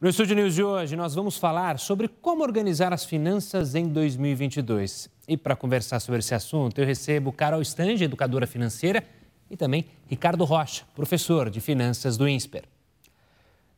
No Estúdio News de hoje, nós vamos falar sobre como organizar as finanças em 2022. E para conversar sobre esse assunto, eu recebo Carol Stange, educadora financeira, e também Ricardo Rocha, professor de finanças do INSPER.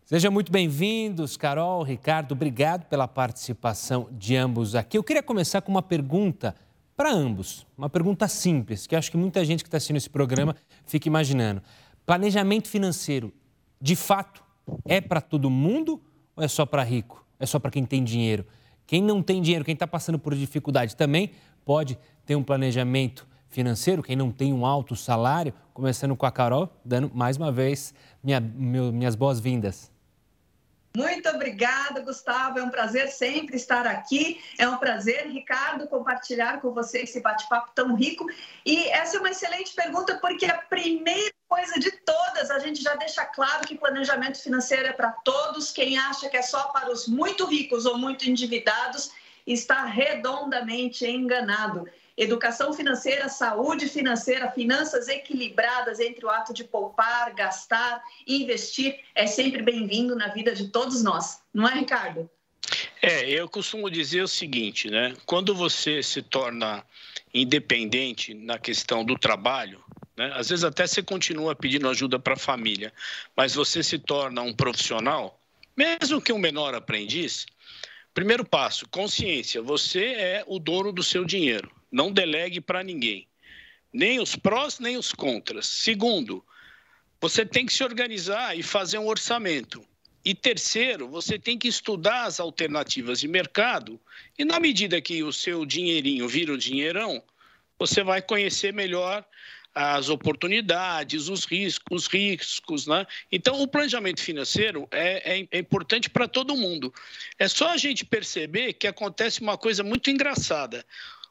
Sejam muito bem-vindos, Carol, Ricardo, obrigado pela participação de ambos aqui. Eu queria começar com uma pergunta para ambos, uma pergunta simples, que acho que muita gente que está assistindo esse programa fica imaginando. Planejamento financeiro, de fato, é para todo mundo ou é só para rico? É só para quem tem dinheiro? Quem não tem dinheiro, quem está passando por dificuldade também pode ter um planejamento financeiro, quem não tem um alto salário, começando com a Carol, dando mais uma vez minha, meu, minhas boas-vindas. Muito obrigada, Gustavo. É um prazer sempre estar aqui. É um prazer, Ricardo, compartilhar com você esse bate-papo tão rico. E essa é uma excelente pergunta, porque a primeira coisa de todas, a gente já deixa claro que planejamento financeiro é para todos. Quem acha que é só para os muito ricos ou muito endividados está redondamente enganado. Educação financeira, saúde financeira, finanças equilibradas entre o ato de poupar, gastar e investir é sempre bem-vindo na vida de todos nós. Não é, Ricardo? É, eu costumo dizer o seguinte, né? Quando você se torna independente na questão do trabalho, né? às vezes até você continua pedindo ajuda para a família, mas você se torna um profissional, mesmo que um menor aprendiz, primeiro passo, consciência, você é o dono do seu dinheiro. Não delegue para ninguém. Nem os prós, nem os contras. Segundo, você tem que se organizar e fazer um orçamento. E terceiro, você tem que estudar as alternativas de mercado e na medida que o seu dinheirinho vira o dinheirão, você vai conhecer melhor as oportunidades, os riscos, os riscos, né? Então, o planejamento financeiro é, é, é importante para todo mundo. É só a gente perceber que acontece uma coisa muito engraçada.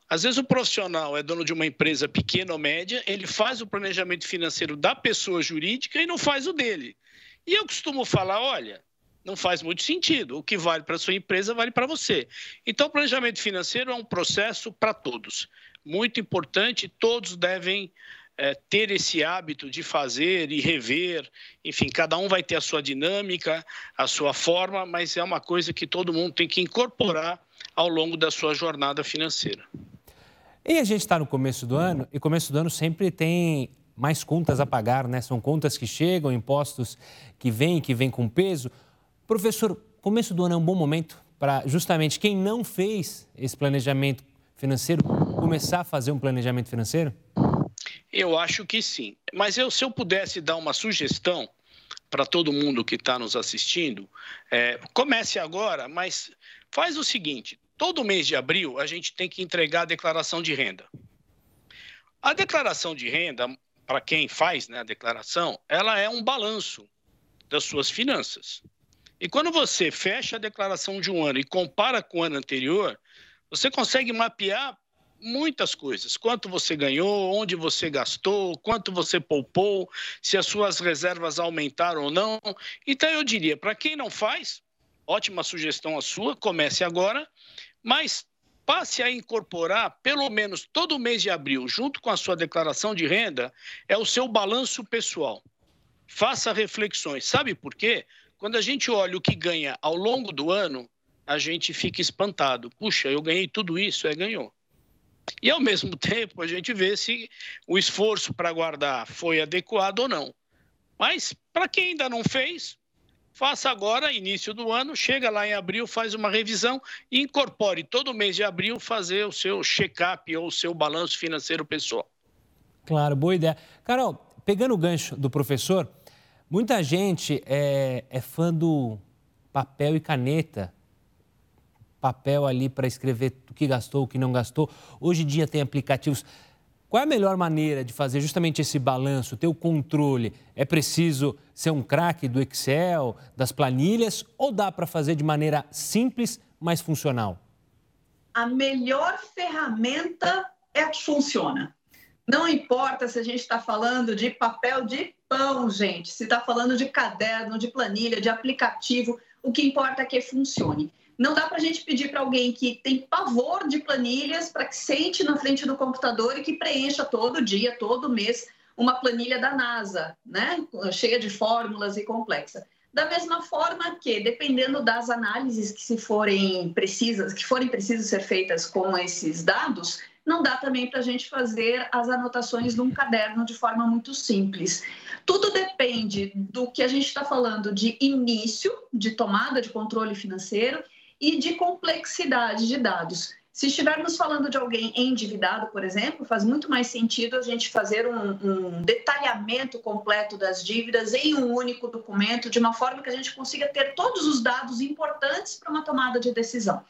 Às vezes o profissional é dono de uma empresa pequena ou média, ele faz o planejamento financeiro da pessoa jurídica e não faz o dele. E eu costumo falar, olha, não faz muito sentido. O que vale para a sua empresa vale para você. Então, o planejamento financeiro é um processo para todos. Muito importante, todos devem é, ter esse hábito de fazer e rever. Enfim, cada um vai ter a sua dinâmica, a sua forma, mas é uma coisa que todo mundo tem que incorporar ao longo da sua jornada financeira. E a gente está no começo do ano, e começo do ano sempre tem mais contas a pagar, né? São contas que chegam, impostos que vêm, que vêm com peso. Professor, começo do ano é um bom momento para justamente quem não fez esse planejamento financeiro começar a fazer um planejamento financeiro? Eu acho que sim. Mas eu, se eu pudesse dar uma sugestão para todo mundo que está nos assistindo, é, comece agora, mas faz o seguinte: todo mês de abril a gente tem que entregar a declaração de renda. A declaração de renda, para quem faz né, a declaração, ela é um balanço das suas finanças. E quando você fecha a declaração de um ano e compara com o ano anterior, você consegue mapear muitas coisas. Quanto você ganhou, onde você gastou, quanto você poupou, se as suas reservas aumentaram ou não. Então, eu diria, para quem não faz, ótima sugestão a sua, comece agora mas passe a incorporar, pelo menos todo mês de abril, junto com a sua declaração de renda, é o seu balanço pessoal. Faça reflexões. Sabe por quê? Quando a gente olha o que ganha ao longo do ano, a gente fica espantado. Puxa, eu ganhei tudo isso, é ganhou. E ao mesmo tempo, a gente vê se o esforço para guardar foi adequado ou não. Mas para quem ainda não fez, Faça agora, início do ano, chega lá em abril, faz uma revisão e incorpore todo mês de abril fazer o seu check-up ou o seu balanço financeiro pessoal. Claro, boa ideia. Carol, pegando o gancho do professor, muita gente é, é fã do papel e caneta. Papel ali para escrever o que gastou, o que não gastou. Hoje em dia tem aplicativos. Qual é a melhor maneira de fazer justamente esse balanço, ter o controle? É preciso ser um craque do Excel, das planilhas, ou dá para fazer de maneira simples, mas funcional? A melhor ferramenta é a que funciona. Não importa se a gente está falando de papel de pão, gente, se está falando de caderno, de planilha, de aplicativo, o que importa é que funcione. Não dá para a gente pedir para alguém que tem pavor de planilhas para que sente na frente do computador e que preencha todo dia, todo mês, uma planilha da NASA, né? cheia de fórmulas e complexa. Da mesma forma que, dependendo das análises que se forem precisas, que forem precisas ser feitas com esses dados, não dá também para a gente fazer as anotações num caderno de forma muito simples. Tudo depende do que a gente está falando de início de tomada de controle financeiro e de complexidade de dados. Se estivermos falando de alguém endividado, por exemplo, faz muito mais sentido a gente fazer um, um, detalhamento completo das dívidas em um único documento, de uma forma que a gente consiga ter todos os dados importantes para uma tomada de decisão.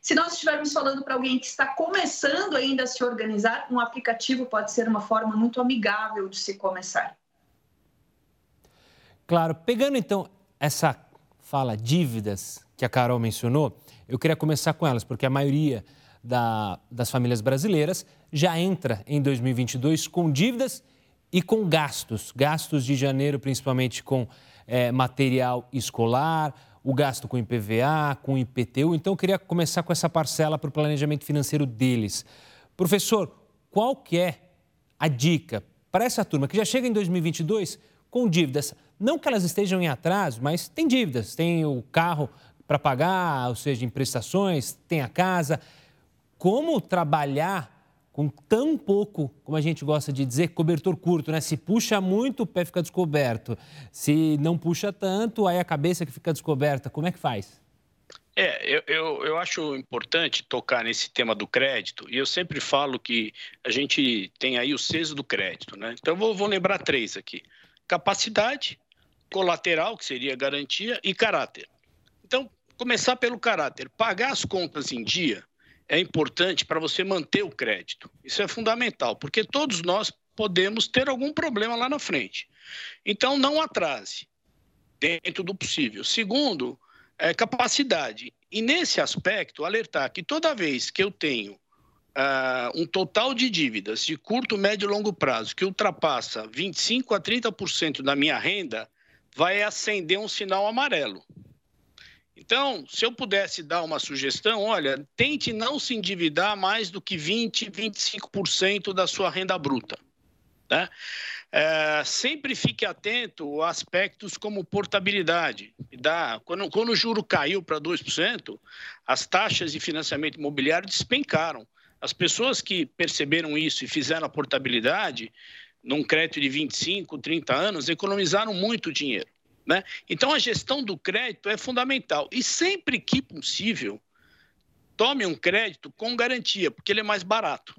Se nós estivermos falando para alguém que está começando ainda a se organizar, um aplicativo pode ser uma forma muito amigável de se começar. Claro, pegando então essa fala dívidas que a Carol mencionou, eu queria começar com elas, porque a maioria da, das famílias brasileiras já entra em 2022 com dívidas e com gastos. Gastos de janeiro, principalmente com é, material escolar, o gasto com IPVA, com IPTU. Então, eu queria começar com essa parcela para o planejamento financeiro deles. Professor, qual que é a dica para essa turma que já chega em 2022 com dívidas? Não que elas estejam em atraso, mas tem dívidas. Tem o carro para pagar, ou seja, em prestações, tem a casa. Como trabalhar com tão pouco, como a gente gosta de dizer, cobertor curto, né? Se puxa muito, o pé fica descoberto. Se não puxa tanto, aí a cabeça que fica descoberta. Como é que faz? É, eu, eu, eu, acho importante tocar nesse tema do crédito, e eu sempre falo que a gente tem aí o ceso do crédito, né? Então, eu vou, vou lembrar três aqui: capacidade, colateral, que seria garantia, e caráter. Então, começar pelo caráter. Pagar as contas em dia é importante para você manter o crédito. Isso é fundamental, porque todos nós podemos ter algum problema lá na frente. Então, não atrase, dentro do possível. Segundo, é capacidade. E nesse aspecto, alertar que toda vez que eu tenho uh, um total de dívidas de curto, médio e longo prazo que ultrapassa 25% a 30% da minha renda, vai acender um sinal amarelo. Então, se eu pudesse dar uma sugestão, olha, tente não se endividar mais do que 20, 25% da sua renda bruta. Né? É, sempre fique atento a aspectos como portabilidade. Dá, quando, quando o juro caiu para 2%, as taxas de financiamento imobiliário despencaram. As pessoas que perceberam isso e fizeram a portabilidade, num crédito de 25, 30 anos, economizaram muito dinheiro. Né? Então, a gestão do crédito é fundamental. E sempre que possível, tome um crédito com garantia, porque ele é mais barato.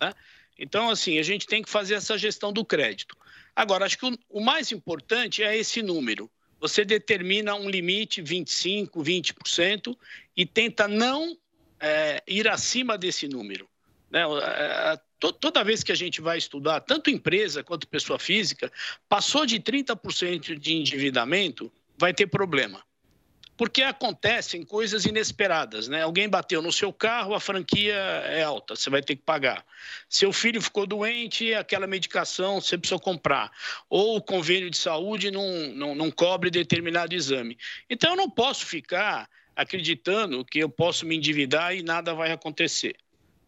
Né? Então, assim, a gente tem que fazer essa gestão do crédito. Agora, acho que o, o mais importante é esse número. Você determina um limite, 25%, 20%, e tenta não é, ir acima desse número. Né? toda vez que a gente vai estudar, tanto empresa quanto pessoa física, passou de 30% de endividamento, vai ter problema. Porque acontecem coisas inesperadas, né? Alguém bateu no seu carro, a franquia é alta, você vai ter que pagar. Seu filho ficou doente, aquela medicação você precisa comprar. Ou o convênio de saúde não, não, não cobre determinado exame. Então, eu não posso ficar acreditando que eu posso me endividar e nada vai acontecer.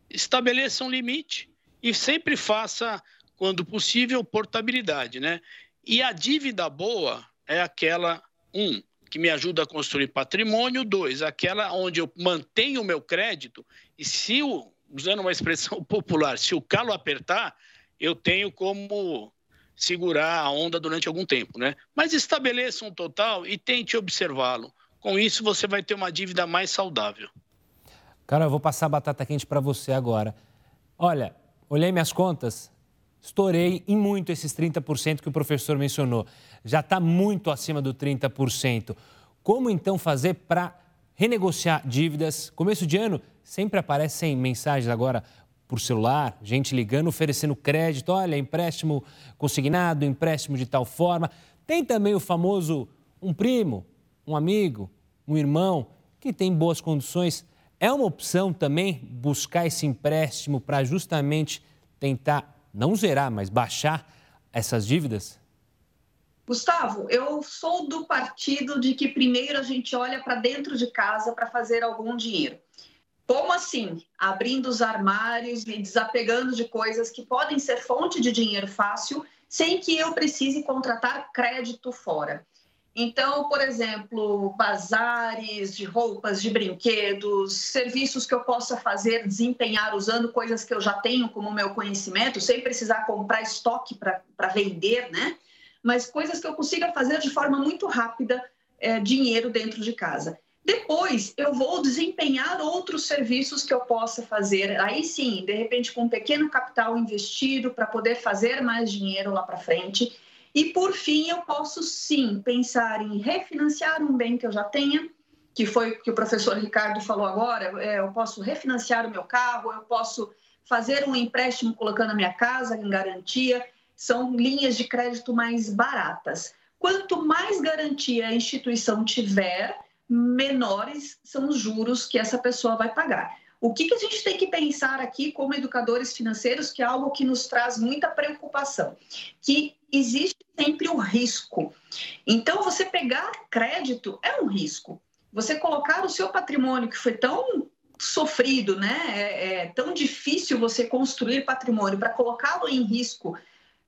Estabeleça um limite e sempre faça, quando possível, portabilidade, né? E a dívida boa é aquela, um, que me ajuda a construir patrimônio, dois, aquela onde eu mantenho o meu crédito e se, o, usando uma expressão popular, se o calo apertar, eu tenho como segurar a onda durante algum tempo, né? Mas estabeleça um total e tente observá-lo. Com isso, você vai ter uma dívida mais saudável. Cara, eu vou passar a batata quente para você agora. Olha, olhei minhas contas, estourei em muito esses 30% que o professor mencionou. Já está muito acima do 30%. Como então fazer para renegociar dívidas? Começo de ano, sempre aparecem mensagens agora por celular, gente ligando, oferecendo crédito. Olha, empréstimo consignado, empréstimo de tal forma. Tem também o famoso um primo, um amigo, um irmão que tem boas condições é uma opção também buscar esse empréstimo para justamente tentar não zerar, mas baixar essas dívidas? Gustavo, eu sou do partido de que primeiro a gente olha para dentro de casa para fazer algum dinheiro. Como assim? Abrindo os armários e desapegando de coisas que podem ser fonte de dinheiro fácil, sem que eu precise contratar crédito fora. Então, por exemplo, bazares de roupas, de brinquedos, serviços que eu possa fazer, desempenhar usando coisas que eu já tenho como meu conhecimento, sem precisar comprar estoque para vender, né? Mas coisas que eu consiga fazer de forma muito rápida, é, dinheiro dentro de casa. Depois, eu vou desempenhar outros serviços que eu possa fazer. Aí sim, de repente, com um pequeno capital investido para poder fazer mais dinheiro lá para frente e por fim, eu posso sim pensar em refinanciar um bem que eu já tenha, que foi o que o professor Ricardo falou agora. É, eu posso refinanciar o meu carro, eu posso fazer um empréstimo colocando a minha casa em garantia. São linhas de crédito mais baratas. Quanto mais garantia a instituição tiver, menores são os juros que essa pessoa vai pagar. O que, que a gente tem que pensar aqui como educadores financeiros, que é algo que nos traz muita preocupação, que existe sempre o risco. Então, você pegar crédito é um risco. Você colocar o seu patrimônio, que foi tão sofrido, né? É, é tão difícil você construir patrimônio para colocá-lo em risco,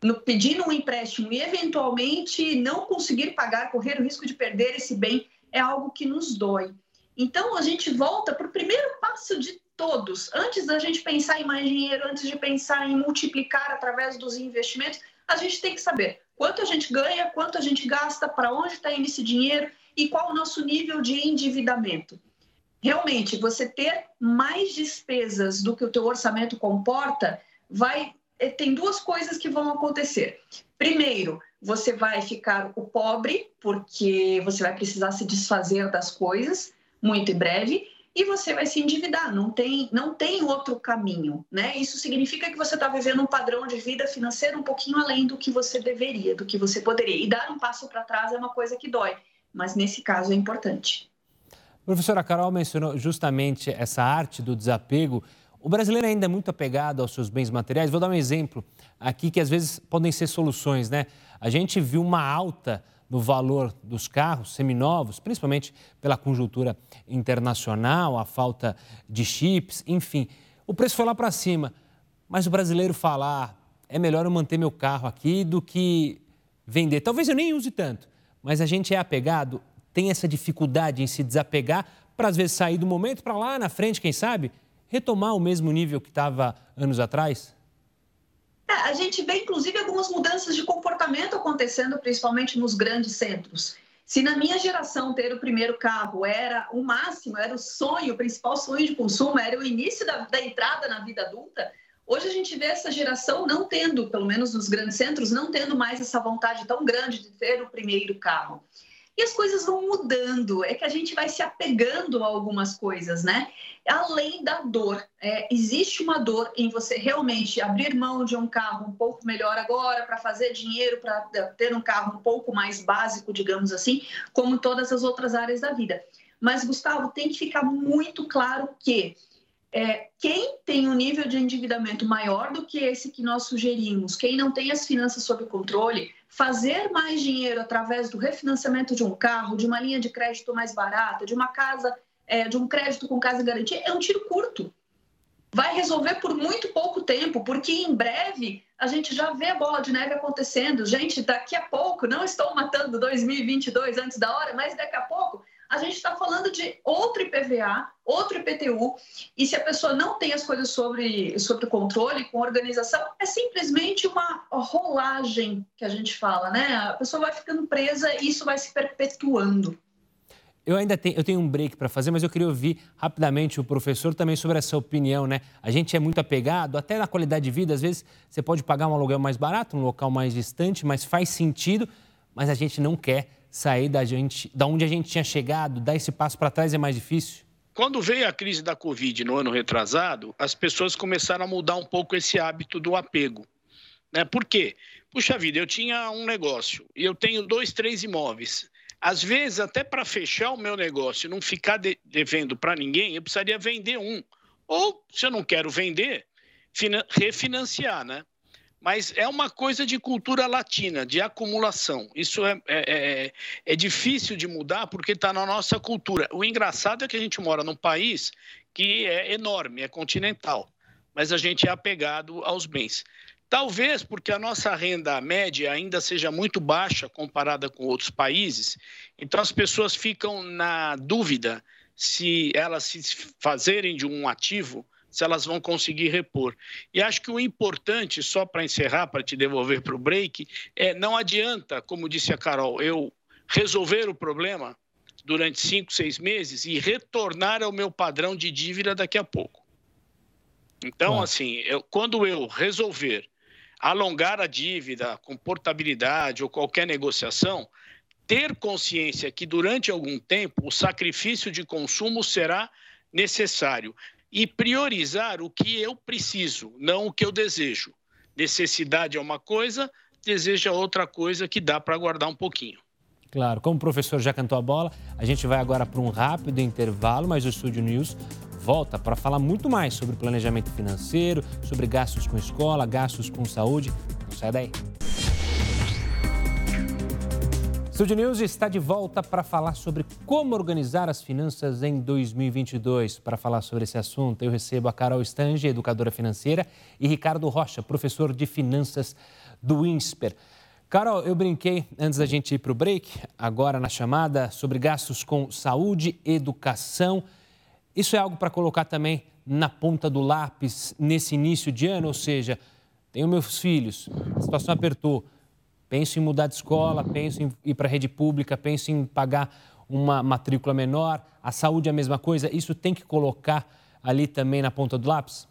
no, pedindo um empréstimo e eventualmente não conseguir pagar, correr o risco de perder esse bem, é algo que nos dói. Então, a gente volta para o primeiro passo de todos. Antes da gente pensar em mais dinheiro, antes de pensar em multiplicar através dos investimentos, a gente tem que saber quanto a gente ganha, quanto a gente gasta, para onde está indo esse dinheiro e qual o nosso nível de endividamento. Realmente, você ter mais despesas do que o teu orçamento comporta, vai eh, tem duas coisas que vão acontecer. Primeiro, você vai ficar o pobre, porque você vai precisar se desfazer das coisas muito em breve e você vai se endividar. Não tem, não tem outro caminho, né? Isso significa que você está vivendo um padrão de vida financeiro um pouquinho além do que você deveria, do que você poderia. E dar um passo para trás é uma coisa que dói, mas nesse caso é importante. Professora Carol mencionou justamente essa arte do desapego. O brasileiro ainda é muito apegado aos seus bens materiais. Vou dar um exemplo aqui que às vezes podem ser soluções, né? A gente viu uma alta no valor dos carros seminovos, principalmente pela conjuntura internacional, a falta de chips, enfim. O preço foi lá para cima. Mas o brasileiro falar, ah, é melhor eu manter meu carro aqui do que vender. Talvez eu nem use tanto, mas a gente é apegado, tem essa dificuldade em se desapegar para às vezes sair do momento para lá na frente, quem sabe, retomar o mesmo nível que estava anos atrás? É, a gente vê, inclusive, algumas mudanças de comportamento acontecendo, principalmente nos grandes centros. Se na minha geração ter o primeiro carro era o máximo, era o sonho, o principal sonho de consumo, era o início da, da entrada na vida adulta, hoje a gente vê essa geração não tendo, pelo menos nos grandes centros, não tendo mais essa vontade tão grande de ter o primeiro carro. E as coisas vão mudando, é que a gente vai se apegando a algumas coisas, né? Além da dor, é, existe uma dor em você realmente abrir mão de um carro um pouco melhor agora para fazer dinheiro, para ter um carro um pouco mais básico, digamos assim, como todas as outras áreas da vida. Mas, Gustavo, tem que ficar muito claro que é, quem tem um nível de endividamento maior do que esse que nós sugerimos, quem não tem as finanças sob controle, fazer mais dinheiro através do refinanciamento de um carro, de uma linha de crédito mais barata, de uma casa, é, de um crédito com casa garantia, é um tiro curto. Vai resolver por muito pouco tempo, porque em breve a gente já vê a bola de neve acontecendo. Gente, daqui a pouco, não estou matando 2022 antes da hora, mas daqui a pouco a gente está falando de outro IPVA, outro IPTU, e se a pessoa não tem as coisas sobre, sobre controle, com organização, é simplesmente uma rolagem que a gente fala, né? A pessoa vai ficando presa e isso vai se perpetuando. Eu ainda tenho, eu tenho um break para fazer, mas eu queria ouvir rapidamente o professor também sobre essa opinião, né? A gente é muito apegado, até na qualidade de vida, às vezes você pode pagar um aluguel mais barato, num local mais distante, mas faz sentido, mas a gente não quer sair da, gente, da onde a gente tinha chegado, dar esse passo para trás é mais difícil? Quando veio a crise da Covid no ano retrasado, as pessoas começaram a mudar um pouco esse hábito do apego. Né? Por quê? Puxa vida, eu tinha um negócio e eu tenho dois, três imóveis. Às vezes, até para fechar o meu negócio e não ficar de, devendo para ninguém, eu precisaria vender um. Ou, se eu não quero vender, refinanciar, né? Mas é uma coisa de cultura latina, de acumulação. Isso é, é, é, é difícil de mudar porque está na nossa cultura. O engraçado é que a gente mora num país que é enorme, é continental, mas a gente é apegado aos bens. Talvez porque a nossa renda média ainda seja muito baixa comparada com outros países, então as pessoas ficam na dúvida se elas se fazerem de um ativo, se elas vão conseguir repor. E acho que o importante, só para encerrar, para te devolver para o break, é não adianta, como disse a Carol, eu resolver o problema durante cinco, seis meses e retornar ao meu padrão de dívida daqui a pouco. Então, assim, eu, quando eu resolver alongar a dívida com portabilidade ou qualquer negociação, ter consciência que durante algum tempo o sacrifício de consumo será necessário e priorizar o que eu preciso, não o que eu desejo. Necessidade é uma coisa, deseja outra coisa que dá para guardar um pouquinho. Claro, como o professor já cantou a bola, a gente vai agora para um rápido intervalo, mas o Estúdio News volta para falar muito mais sobre planejamento financeiro, sobre gastos com escola, gastos com saúde. Não sai daí. Studio News está de volta para falar sobre como organizar as finanças em 2022. Para falar sobre esse assunto, eu recebo a Carol Stange, educadora financeira, e Ricardo Rocha, professor de finanças do INSPER. Carol, eu brinquei antes da gente ir para o break, agora na chamada, sobre gastos com saúde, educação isso é algo para colocar também na ponta do lápis nesse início de ano, ou seja, tenho meus filhos, a situação apertou, penso em mudar de escola, penso em ir para a rede pública, penso em pagar uma matrícula menor, a saúde é a mesma coisa, isso tem que colocar ali também na ponta do lápis?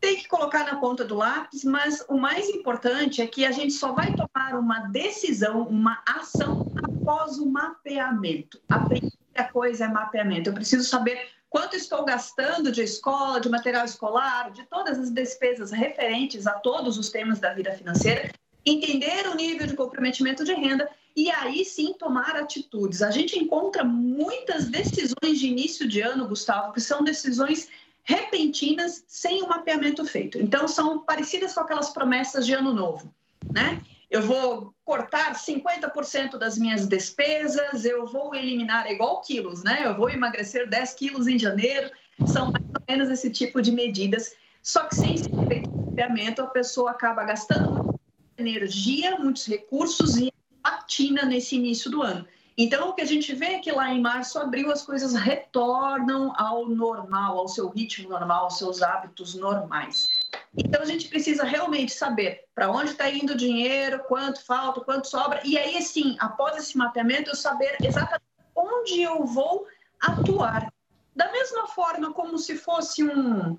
Tem que colocar na ponta do lápis, mas o mais importante é que a gente só vai tomar uma decisão, uma ação após o mapeamento. A primeira coisa é mapeamento. Eu preciso saber quanto estou gastando de escola, de material escolar, de todas as despesas referentes a todos os temas da vida financeira, entender o nível de comprometimento de renda e aí sim tomar atitudes. A gente encontra muitas decisões de início de ano, Gustavo, que são decisões repentinas sem o mapeamento feito. Então são parecidas com aquelas promessas de ano novo, né? eu vou cortar 50% das minhas despesas, eu vou eliminar, é igual quilos, né? Eu vou emagrecer 10 quilos em janeiro, são mais ou menos esse tipo de medidas. Só que sem esse mapeamento, a pessoa acaba gastando energia, muitos recursos e patina nesse início do ano. Então, o que a gente vê é que lá em março, abril, as coisas retornam ao normal, ao seu ritmo normal, aos seus hábitos normais. Então, a gente precisa realmente saber para onde está indo o dinheiro, quanto falta, quanto sobra. E aí, assim, após esse mapeamento, eu saber exatamente onde eu vou atuar. Da mesma forma como se fosse um,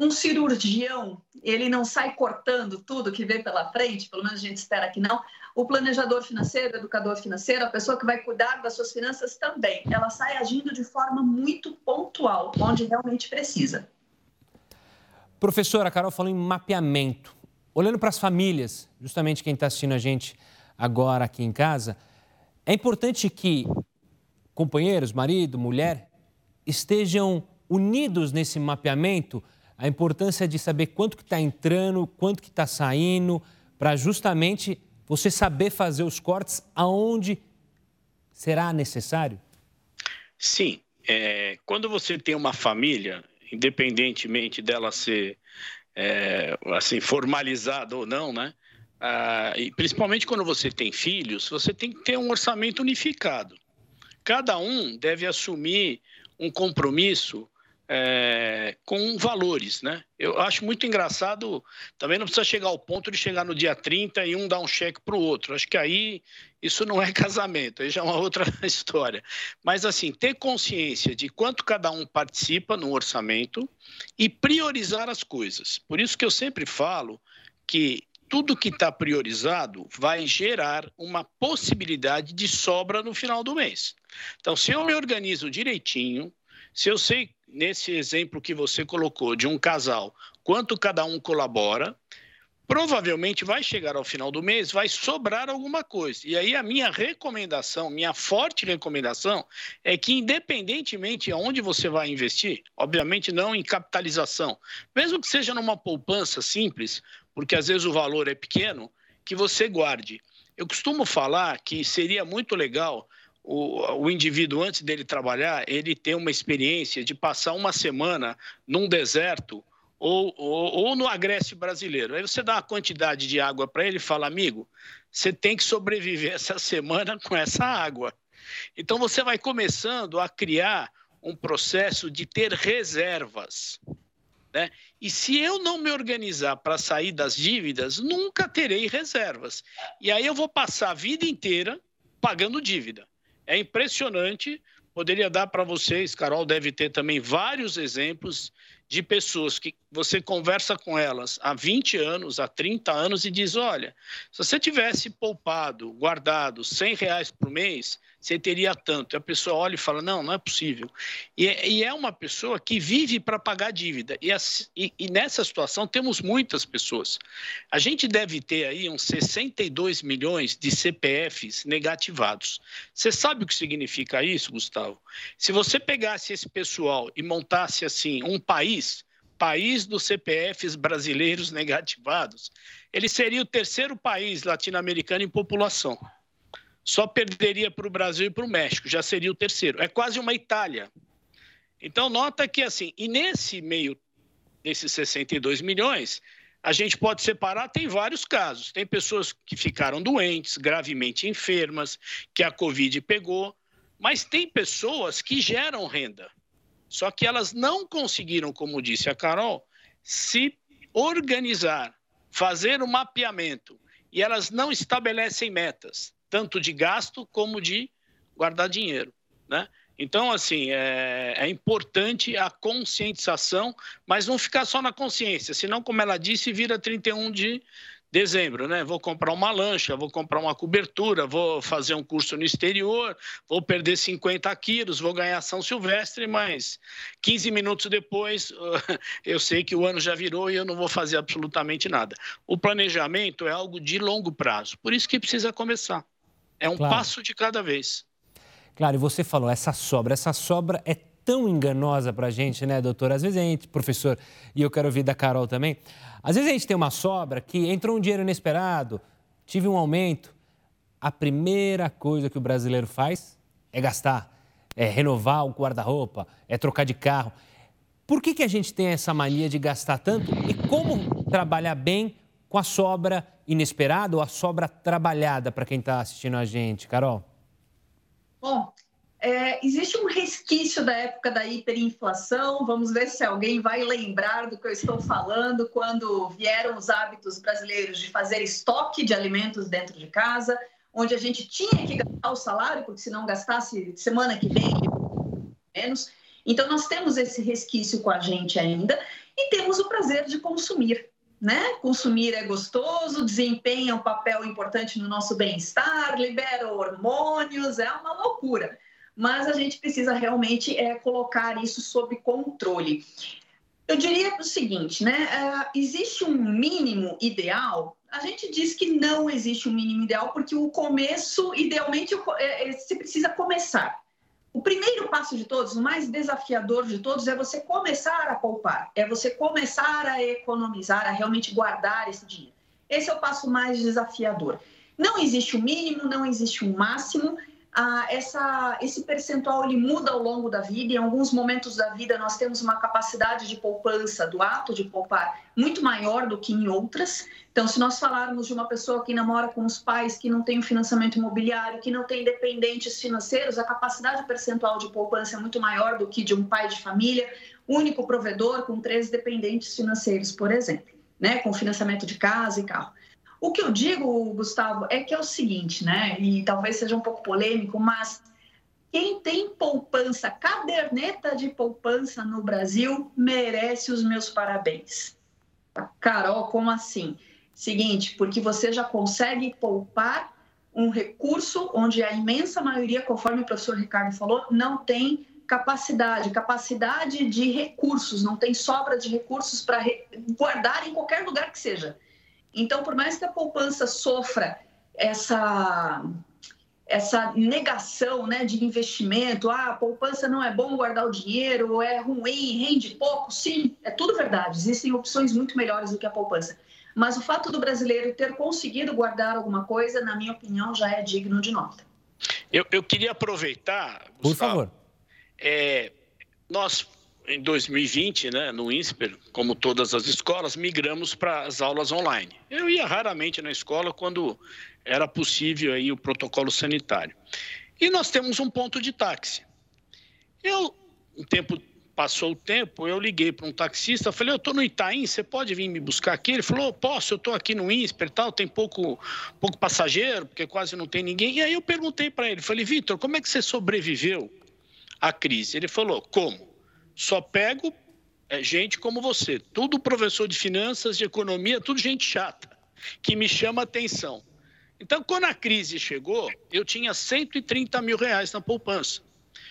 um cirurgião, ele não sai cortando tudo que vem pela frente, pelo menos a gente espera que não. O planejador financeiro, o educador financeiro, a pessoa que vai cuidar das suas finanças também, ela sai agindo de forma muito pontual, onde realmente precisa. Professora, a Carol falou em mapeamento. Olhando para as famílias, justamente quem está assistindo a gente agora aqui em casa, é importante que companheiros, marido, mulher, estejam unidos nesse mapeamento a importância de saber quanto que está entrando, quanto que está saindo, para justamente você saber fazer os cortes aonde será necessário? Sim. É, quando você tem uma família, independentemente dela ser é, assim formalizada ou não, né? Ah, e principalmente quando você tem filhos, você tem que ter um orçamento unificado. Cada um deve assumir um compromisso é, com valores, né? Eu acho muito engraçado, também não precisa chegar ao ponto de chegar no dia 30 e um dar um cheque para o outro. Acho que aí isso não é casamento, aí já é uma outra história. Mas assim, ter consciência de quanto cada um participa no orçamento e priorizar as coisas. Por isso que eu sempre falo que tudo que está priorizado vai gerar uma possibilidade de sobra no final do mês. Então, se eu me organizo direitinho, se eu sei nesse exemplo que você colocou de um casal, quanto cada um colabora, provavelmente vai chegar ao final do mês, vai sobrar alguma coisa. E aí a minha recomendação, minha forte recomendação é que independentemente aonde você vai investir, obviamente não em capitalização, mesmo que seja numa poupança simples, porque às vezes o valor é pequeno, que você guarde. Eu costumo falar que seria muito legal o, o indivíduo, antes dele trabalhar, ele tem uma experiência de passar uma semana num deserto ou, ou, ou no agreste brasileiro. Aí você dá uma quantidade de água para ele e fala, amigo, você tem que sobreviver essa semana com essa água. Então você vai começando a criar um processo de ter reservas. Né? E se eu não me organizar para sair das dívidas, nunca terei reservas. E aí eu vou passar a vida inteira pagando dívida. É impressionante. Poderia dar para vocês, Carol deve ter também vários exemplos de pessoas que você conversa com elas há 20 anos, há 30 anos e diz: olha, se você tivesse poupado, guardado 100 reais por mês, você teria tanto. E a pessoa olha e fala: não, não é possível. E, é, é uma pessoa que vive para pagar dívida. E, e, e, nessa situação temos muitas pessoas. A gente deve ter aí uns 62 milhões de CPFs negativados. Você sabe o que significa isso, Gustavo? Se você pegasse esse pessoal e montasse assim um país, país, dos CPFs brasileiros negativados, ele seria o terceiro país latino-americano em população. Só perderia para o Brasil e para o México, já seria o terceiro. É quase uma Itália. Então, nota que, assim, e nesse meio desses 62 milhões, a gente pode separar, tem vários casos. Tem pessoas que ficaram doentes, gravemente enfermas, que a Covid pegou, mas tem pessoas que geram renda. Só que elas não conseguiram, como disse a Carol, se organizar, fazer o um mapeamento. E elas não estabelecem metas, tanto de gasto como de guardar dinheiro. Né? Então, assim, é, é, importante a conscientização, mas não ficar só na consciência, senão, como ela disse, vira 31 de dezembro, né? Vou comprar uma lancha, vou comprar uma cobertura, vou fazer um curso no exterior, vou perder 50 quilos, vou ganhar São Silvestre, mas 15 minutos depois eu sei que o ano já virou e eu não vou fazer absolutamente nada. O planejamento é algo de longo prazo, por isso que precisa começar. É um claro. passo de cada vez. Claro, e você falou, essa sobra, essa sobra é tão enganosa para a gente, né, doutor? Às vezes a gente, professor, e eu quero ouvir da Carol também, às vezes a gente tem uma sobra que entrou um dinheiro inesperado, tive um aumento. A primeira coisa que o brasileiro faz é gastar, é renovar o guarda-roupa, é trocar de carro. Por que, que a gente tem essa mania de gastar tanto e como trabalhar bem com a sobra inesperada ou a sobra trabalhada para quem está assistindo a gente, Carol? Bom, é, existe um resquício da época da hiperinflação. Vamos ver se alguém vai lembrar do que eu estou falando quando vieram os hábitos brasileiros de fazer estoque de alimentos dentro de casa, onde a gente tinha que gastar o salário, porque se não gastasse semana que vem, menos. Então, nós temos esse resquício com a gente ainda e temos o prazer de consumir. Né? Consumir é gostoso, desempenha um papel importante no nosso bem-estar, libera hormônios, é uma loucura mas a gente precisa realmente é, colocar isso sob controle. Eu diria o seguinte, né? É, existe um mínimo ideal? A gente diz que não existe um mínimo ideal, porque o começo, idealmente, é, se precisa começar. O primeiro passo de todos, o mais desafiador de todos, é você começar a poupar, é você começar a economizar, a realmente guardar esse dinheiro. Esse é o passo mais desafiador. Não existe um mínimo, não existe um máximo, ah, essa, esse percentual ele muda ao longo da vida. Em alguns momentos da vida, nós temos uma capacidade de poupança, do ato de poupar, muito maior do que em outras. Então, se nós falarmos de uma pessoa que namora com os pais, que não tem um financiamento imobiliário, que não tem dependentes financeiros, a capacidade percentual de poupança é muito maior do que de um pai de família, único provedor com três dependentes financeiros, por exemplo, né, com financiamento de casa e carro. O que eu digo, Gustavo, é que é o seguinte, né? E talvez seja um pouco polêmico, mas quem tem poupança, caderneta de poupança no Brasil, merece os meus parabéns. Carol, como assim? Seguinte, porque você já consegue poupar um recurso onde a imensa maioria, conforme o professor Ricardo falou, não tem capacidade, capacidade de recursos, não tem sobra de recursos para guardar em qualquer lugar que seja. Então, por mais que a poupança sofra essa essa negação né, de investimento, ah, a poupança não é bom guardar o dinheiro, é ruim, rende pouco, sim, é tudo verdade, existem opções muito melhores do que a poupança. Mas o fato do brasileiro ter conseguido guardar alguma coisa, na minha opinião, já é digno de nota. Eu, eu queria aproveitar, Gustavo, Por favor. É, nós em 2020, né, no INSPER, como todas as escolas, migramos para as aulas online. Eu ia raramente na escola quando era possível aí o protocolo sanitário. E nós temos um ponto de táxi. Eu, um tempo passou o tempo, eu liguei para um taxista, falei, eu estou no Itaim, você pode vir me buscar aqui? Ele falou, posso, eu estou aqui no INSPER tal, tem pouco, pouco passageiro, porque quase não tem ninguém. E aí eu perguntei para ele, falei, Vitor, como é que você sobreviveu à crise? Ele falou, como? Só pego é, gente como você, tudo professor de finanças, de economia, tudo gente chata, que me chama atenção. Então, quando a crise chegou, eu tinha 130 mil reais na poupança.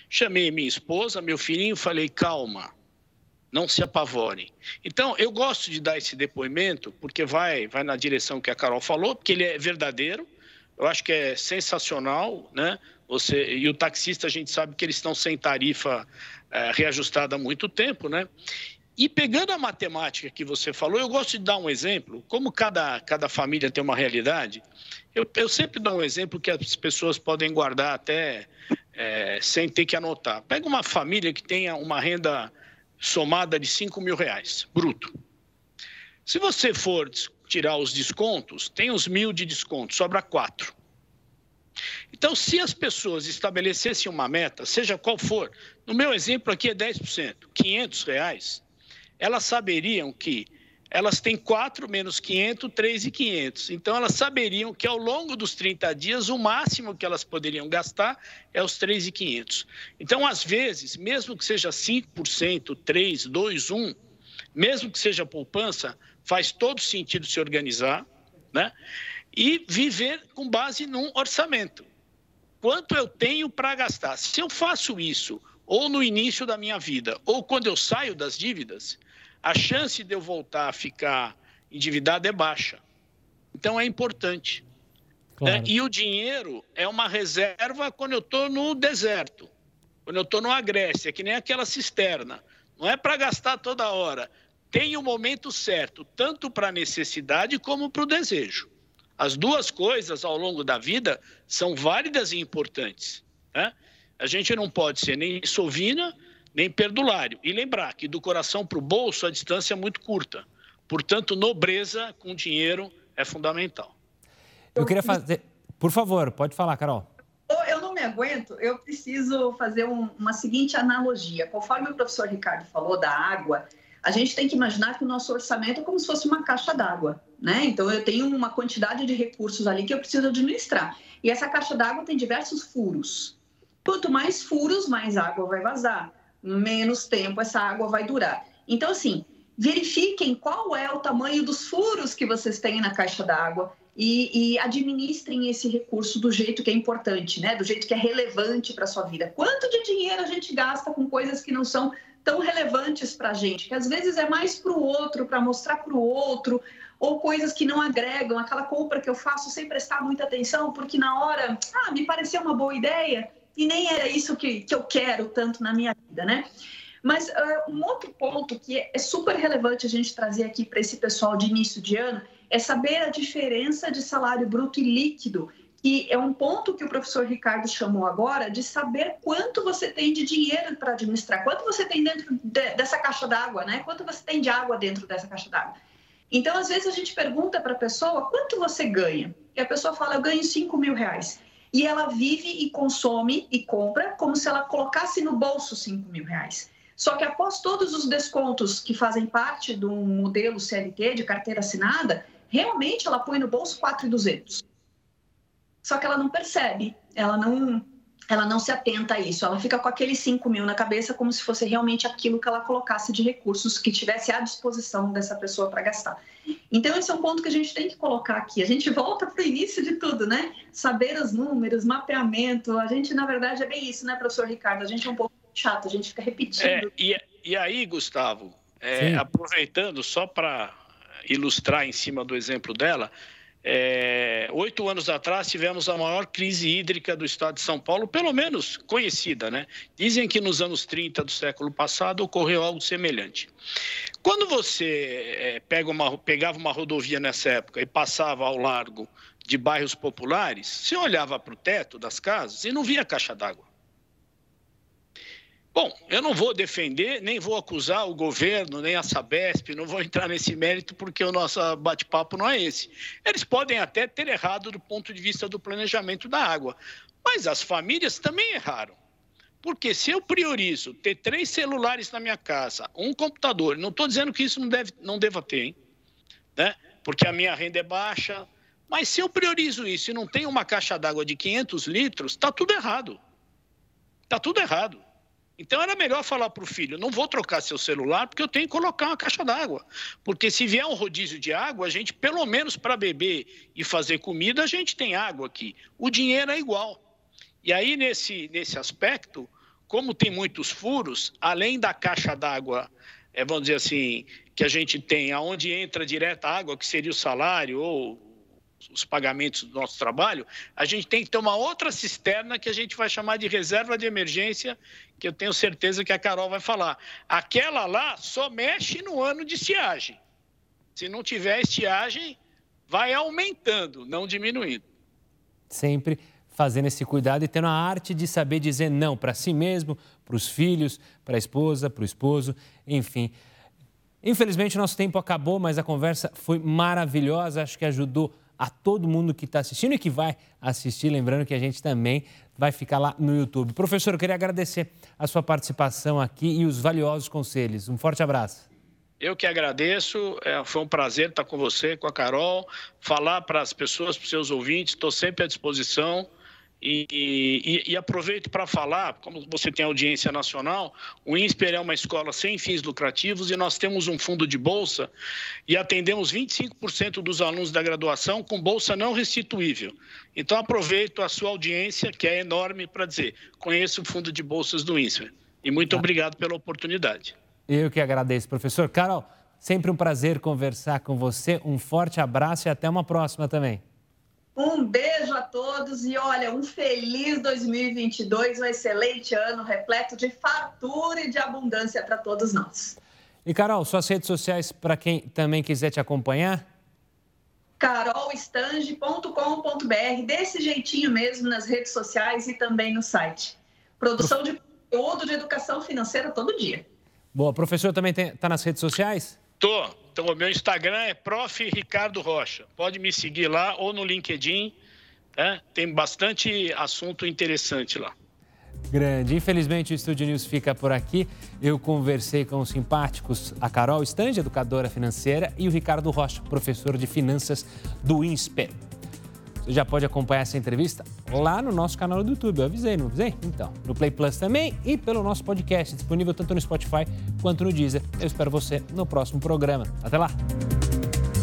Chamei minha esposa, meu filhinho, falei: calma, não se apavore. Então, eu gosto de dar esse depoimento, porque vai, vai na direção que a Carol falou, porque ele é verdadeiro, eu acho que é sensacional, né? Você, e o taxista, a gente sabe que eles estão sem tarifa é, reajustada há muito tempo, né? E pegando a matemática que você falou, eu gosto de dar um exemplo. Como cada, cada família tem uma realidade, eu, eu sempre dou um exemplo que as pessoas podem guardar até é, sem ter que anotar. Pega uma família que tenha uma renda somada de 5 mil reais, bruto. Se você for tirar os descontos, tem os mil de desconto, sobra quatro. Então, se as pessoas estabelecessem uma meta, seja qual for, no meu exemplo aqui é 10%, 500 reais, elas saberiam que elas têm 4 menos 500, 3,500. Então, elas saberiam que ao longo dos 30 dias, o máximo que elas poderiam gastar é os 3,500. Então, às vezes, mesmo que seja 5%, 3, 2, 1, mesmo que seja poupança, faz todo sentido se organizar, né? E viver com base num orçamento. Quanto eu tenho para gastar? Se eu faço isso ou no início da minha vida, ou quando eu saio das dívidas, a chance de eu voltar a ficar endividado é baixa. Então é importante. Claro. Né? E o dinheiro é uma reserva quando eu estou no deserto, quando eu estou numa Grécia, que nem aquela cisterna. Não é para gastar toda hora. Tem o um momento certo, tanto para a necessidade como para o desejo. As duas coisas ao longo da vida são válidas e importantes. Né? A gente não pode ser nem sovina nem perdulário. E lembrar que do coração para o bolso a distância é muito curta. Portanto, nobreza com dinheiro é fundamental. Eu queria fazer. Por favor, pode falar, Carol. Eu não me aguento, eu preciso fazer um, uma seguinte analogia. Conforme o professor Ricardo falou da água, a gente tem que imaginar que o nosso orçamento é como se fosse uma caixa d'água, né? Então eu tenho uma quantidade de recursos ali que eu preciso administrar. E essa caixa d'água tem diversos furos. Quanto mais furos, mais água vai vazar menos tempo essa água vai durar. Então, assim, verifiquem qual é o tamanho dos furos que vocês têm na caixa d'água e, e, administrem esse recurso do jeito que é importante, né? Do jeito que é relevante para sua vida. Quanto de dinheiro a gente gasta com coisas que não são tão relevantes para a gente? Que às vezes é mais para o outro, para mostrar para o outro, ou coisas que não agregam, aquela compra que eu faço sem prestar muita atenção, porque na hora, ah, me pareceu uma boa ideia, e nem era isso que, que eu quero tanto na minha vida, né? Mas uh, um outro ponto que é, super relevante a gente trazer aqui para esse pessoal de início de ano é saber a diferença de salário bruto e líquido, que é um ponto que o professor Ricardo chamou agora, de saber quanto você tem de dinheiro para administrar, quanto você tem dentro de, dessa caixa d'água, né? Quanto você tem de água dentro dessa caixa d'água. Então, às vezes, a gente pergunta para a pessoa quanto você ganha. E a pessoa fala, eu ganho 5 mil reais e ela vive e consome e compra como se ela colocasse no bolso 5 mil reais. Só que após todos os descontos que fazem parte do modelo CLT de carteira assinada, realmente ela põe no bolso 4,200. Só que ela não percebe, ela não, ela não se atenta a isso. Ela fica com aqueles 5 mil na cabeça como se fosse realmente aquilo que ela colocasse de recursos que tivesse à disposição dessa pessoa para gastar. Então, esse é um ponto que a gente tem que colocar aqui. A gente volta para o início de tudo, né? Saber os números, mapeamento. A gente, na verdade, é bem isso, né, professor Ricardo? A gente é um pouco chato, a gente fica repetindo. É, e, e aí, Gustavo, é, aproveitando só para ilustrar em cima do exemplo dela, é, oito anos atrás tivemos a maior crise hídrica do estado de São Paulo, pelo menos conhecida, né? Dizem que nos anos 30 do século passado ocorreu algo semelhante. Quando você é, pega uma, pegava uma rodovia nessa época e passava ao largo de bairros populares, você olhava para o teto das casas e não via caixa d'água. Eu não vou defender, nem vou acusar o governo, nem a Sabesp, não vou entrar nesse mérito porque o nosso bate-papo não é esse. Eles podem até ter errado do ponto de vista do planejamento da água, mas as famílias também erraram. Porque se eu priorizo ter três celulares na minha casa, um computador, não estou dizendo que isso não, deve, não deva ter, hein? Né? porque a minha renda é baixa, mas se eu priorizo isso e não tenho uma caixa d'água de 500 litros, está tudo errado. Está tudo errado. Então era melhor falar para o filho: não vou trocar seu celular porque eu tenho que colocar uma caixa d'água. Porque se vier um rodízio de água, a gente, pelo menos para beber e fazer comida, a gente tem água aqui. O dinheiro é igual. E aí, nesse, nesse aspecto, como tem muitos furos, além da caixa d'água, é, vamos dizer assim, que a gente tem, aonde entra direta água, que seria o salário ou os pagamentos do nosso trabalho, a gente tem que ter uma outra cisterna que a gente vai chamar de reserva de emergência, que eu tenho certeza que a Carol vai falar. Aquela lá só mexe no ano de estiagem. Se não tiver estiagem, vai aumentando, não diminuindo. Sempre fazendo esse cuidado e tendo a arte de saber dizer não para si mesmo, para os filhos, para a esposa, para o esposo, enfim. Infelizmente, nosso tempo acabou, mas a conversa foi maravilhosa. Acho que ajudou a todo mundo que está assistindo e que vai assistir. Lembrando que a gente também vai ficar lá no YouTube. Professor, eu queria agradecer a sua participação aqui e os valiosos conselhos. Um forte abraço. Eu que agradeço, é, foi um prazer estar com você, com a Carol, falar para as pessoas, para os seus ouvintes, estou sempre à disposição. E, e, e, aproveito para falar, como você tem audiência nacional, o INSPER é uma escola sem fins lucrativos e nós temos um fundo de bolsa e atendemos 25% dos alunos da graduação com bolsa não restituível. Então aproveito a sua audiência, que é enorme, para dizer, conheço o fundo de bolsas do INSPER. E muito ah. obrigado pela oportunidade. Eu que agradeço, professor. Carol, sempre um prazer conversar com você. Um forte abraço e até uma próxima também. Um beijo a todos e olha, um feliz 2022, um excelente ano repleto de fartura e de abundância para todos nós. E Carol, suas redes sociais para quem também quiser te acompanhar? carolstange.com.br, desse jeitinho mesmo nas redes sociais e também no site. Produção de conteúdo de educação financeira todo dia. Boa, professor também está nas redes sociais? Tô. Então, o meu Instagram é Prof. Ricardo Rocha. Pode me seguir lá ou no LinkedIn. Né? Tem bastante assunto interessante lá. Grande. Infelizmente, o Estúdio News fica por aqui. Eu conversei com os simpáticos a Carol Stange, educadora financeira, e o Ricardo Rocha, professor de finanças do INSPER. Você já pode acompanhar essa entrevista lá no nosso canal do YouTube. Eu avisei, não avisei? Então, no Play Plus também e pelo nosso podcast, disponível tanto no Spotify quanto no Deezer. Eu espero você no próximo programa. Até lá!